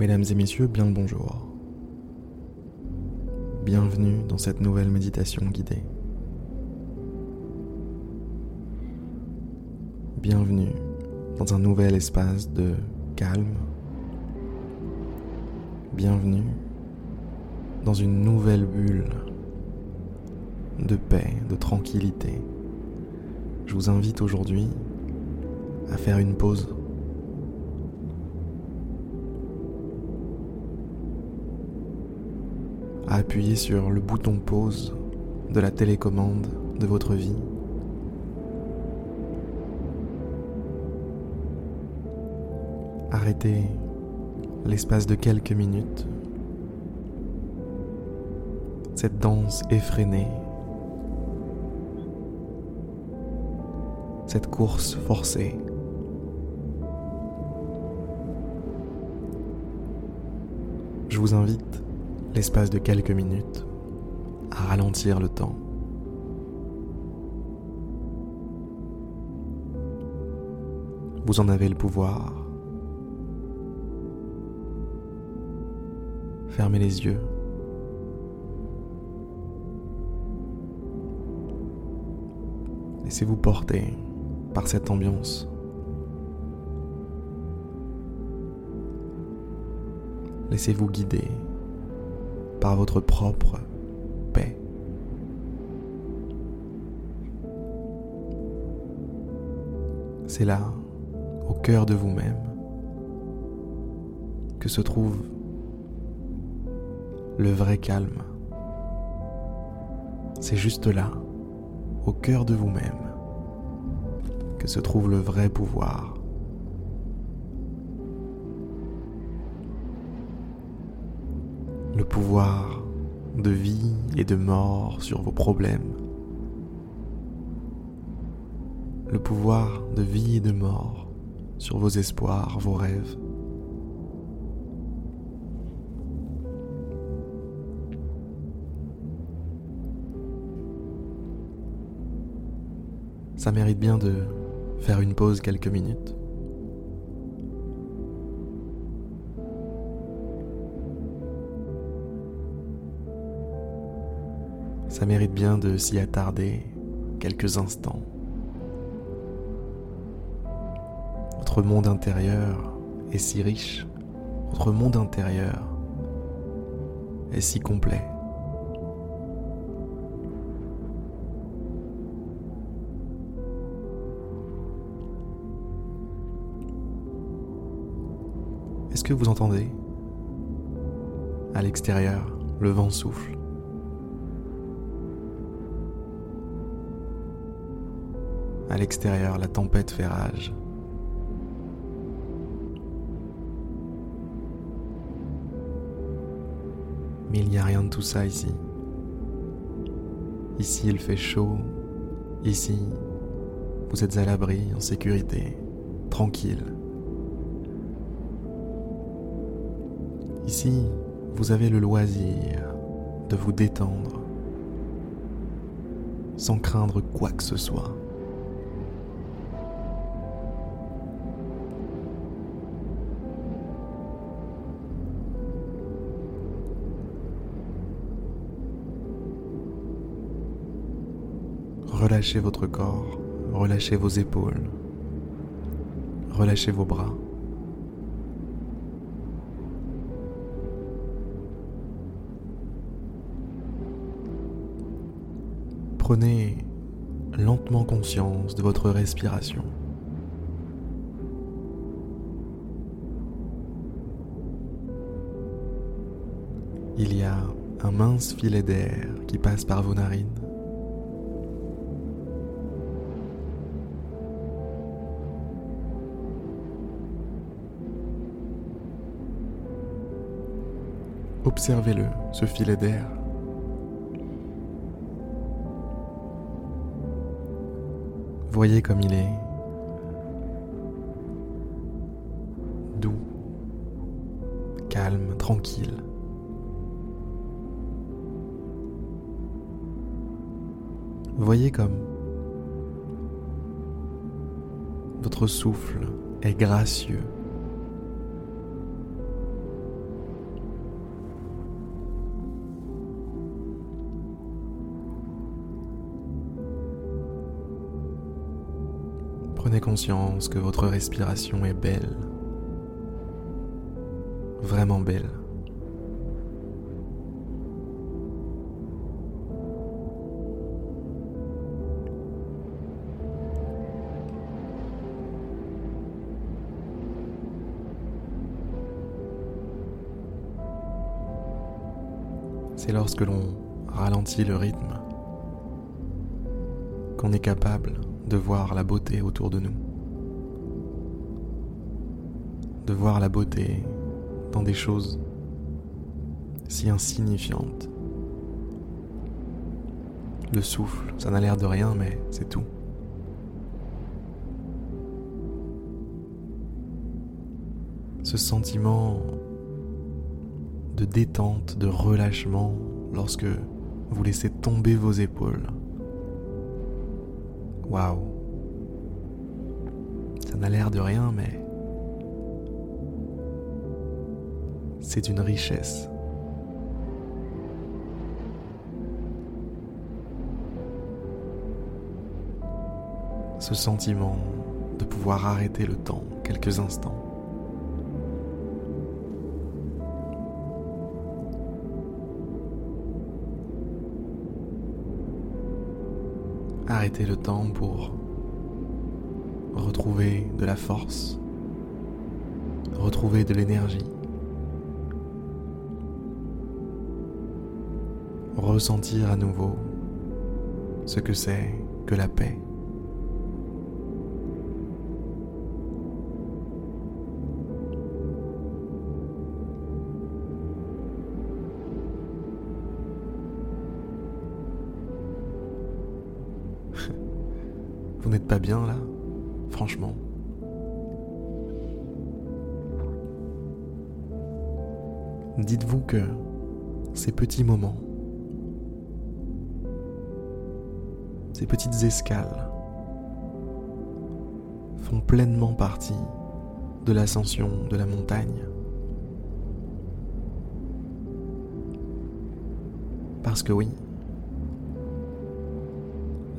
Mesdames et messieurs, bien le bonjour. Bienvenue dans cette nouvelle méditation guidée. Bienvenue dans un nouvel espace de calme. Bienvenue dans une nouvelle bulle de paix, de tranquillité. Je vous invite aujourd'hui à faire une pause à appuyer sur le bouton pause de la télécommande de votre vie. Arrêtez l'espace de quelques minutes cette danse effrénée, cette course forcée. Je vous invite l'espace de quelques minutes, à ralentir le temps. Vous en avez le pouvoir. Fermez les yeux. Laissez-vous porter par cette ambiance. Laissez-vous guider par votre propre paix. C'est là, au cœur de vous-même, que se trouve le vrai calme. C'est juste là, au cœur de vous-même, que se trouve le vrai pouvoir. Le pouvoir de vie et de mort sur vos problèmes, le pouvoir de vie et de mort sur vos espoirs, vos rêves. Ça mérite bien de faire une pause quelques minutes. Ça mérite bien de s'y attarder quelques instants. Votre monde intérieur est si riche, votre monde intérieur est si complet. Est-ce que vous entendez À l'extérieur, le vent souffle? L'extérieur, la tempête fait rage. Mais il n'y a rien de tout ça ici. Ici, il fait chaud. Ici, vous êtes à l'abri, en sécurité, tranquille. Ici, vous avez le loisir de vous détendre sans craindre quoi que ce soit. Relâchez votre corps, relâchez vos épaules, relâchez vos bras. Prenez lentement conscience de votre respiration. Il y a un mince filet d'air qui passe par vos narines Observez-le, ce filet d'air. Voyez comme il est doux, calme, tranquille. Voyez comme votre souffle est gracieux Prenez conscience que votre respiration est belle, vraiment belle. C'est lorsque l'on ralentit le rythme qu'on est capable de voir la beauté autour de nous. De voir la beauté dans des choses si insignifiantes. Le souffle, ça n'a l'air de rien, mais c'est tout. Ce sentiment de détente, de relâchement lorsque vous laissez tomber vos épaules. Waouh. Ça n'a l'air de rien, mais c'est une richesse. Ce sentiment de pouvoir arrêter le temps quelques instants. Arrêter le temps pour retrouver de la force, retrouver de l'énergie, ressentir à nouveau ce que c'est que la paix. Pas bien là Franchement. Dites-vous que ces petits moments, ces petites escales font pleinement partie de l'ascension de la montagne. Parce que oui,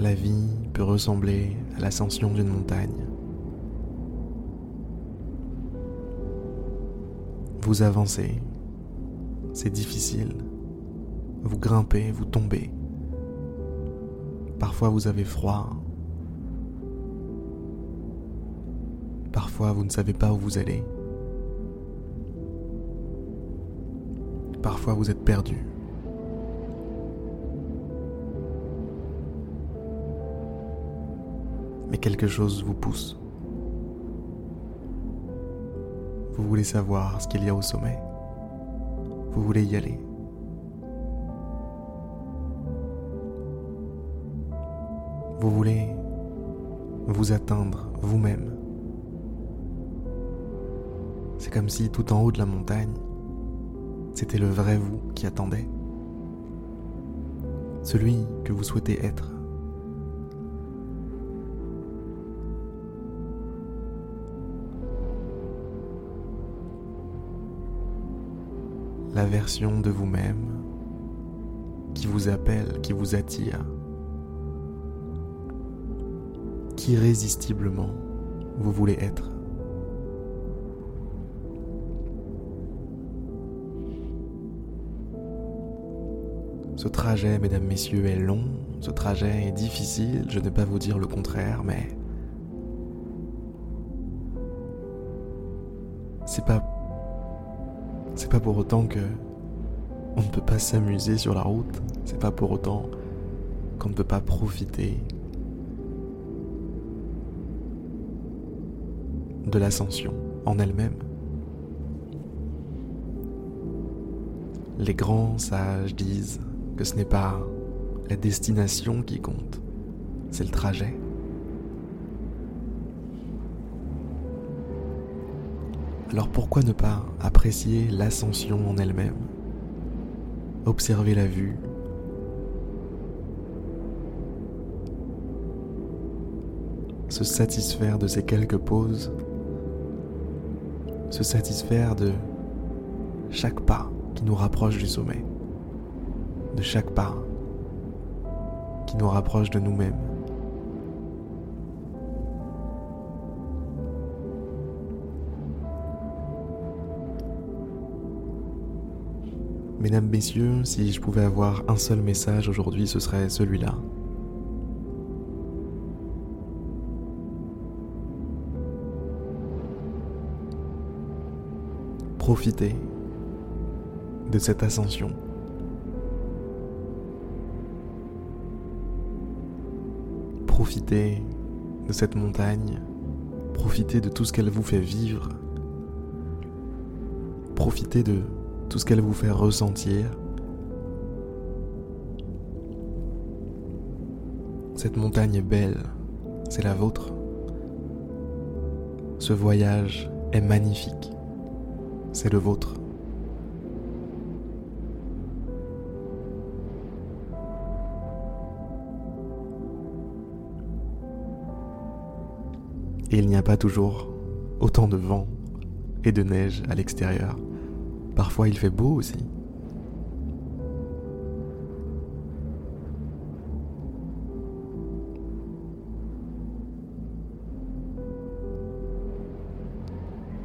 la vie peut ressembler à l'ascension d'une montagne. Vous avancez, c'est difficile. Vous grimpez, vous tombez. Parfois vous avez froid. Parfois vous ne savez pas où vous allez. Parfois vous êtes perdu. Mais quelque chose vous pousse. Vous voulez savoir ce qu'il y a au sommet. Vous voulez y aller. Vous voulez vous atteindre vous-même. C'est comme si tout en haut de la montagne, c'était le vrai vous qui attendait. Celui que vous souhaitez être. Version de vous-même qui vous appelle, qui vous attire, qu'irrésistiblement vous voulez être. Ce trajet, mesdames, messieurs, est long, ce trajet est difficile, je ne vais pas vous dire le contraire, mais c'est pas c'est pas pour autant que on ne peut pas s'amuser sur la route. C'est pas pour autant qu'on ne peut pas profiter de l'ascension en elle-même. Les grands sages disent que ce n'est pas la destination qui compte, c'est le trajet. Alors pourquoi ne pas apprécier l'ascension en elle-même? Observer la vue. Se satisfaire de ces quelques pauses. Se satisfaire de chaque pas qui nous rapproche du sommet. De chaque pas qui nous rapproche de nous-mêmes Mesdames, Messieurs, si je pouvais avoir un seul message aujourd'hui, ce serait celui-là. Profitez de cette ascension. Profitez de cette montagne. Profitez de tout ce qu'elle vous fait vivre. Profitez de tout ce qu'elle vous fait ressentir. Cette montagne est belle, c'est la vôtre. Ce voyage est magnifique, c'est le vôtre. Et il n'y a pas toujours autant de vent et de neige à l'extérieur. Parfois il fait beau aussi.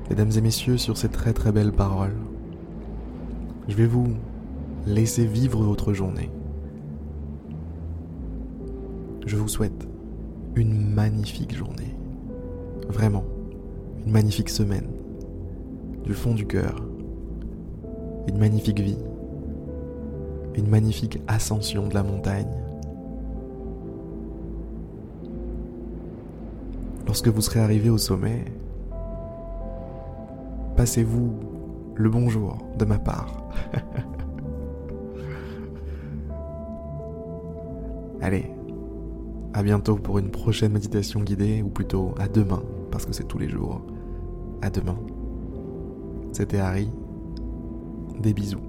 Mesdames et messieurs, sur ces très très belles paroles, je vais vous laisser vivre votre journée. Je vous souhaite une magnifique journée. Vraiment, une magnifique semaine. Du fond du cœur. Une magnifique vie. Une magnifique ascension de la montagne. Lorsque vous serez arrivé au sommet, passez-vous le bonjour de ma part. Allez, à bientôt pour une prochaine méditation guidée, ou plutôt à demain, parce que c'est tous les jours. À demain. C'était Harry. Des bisous.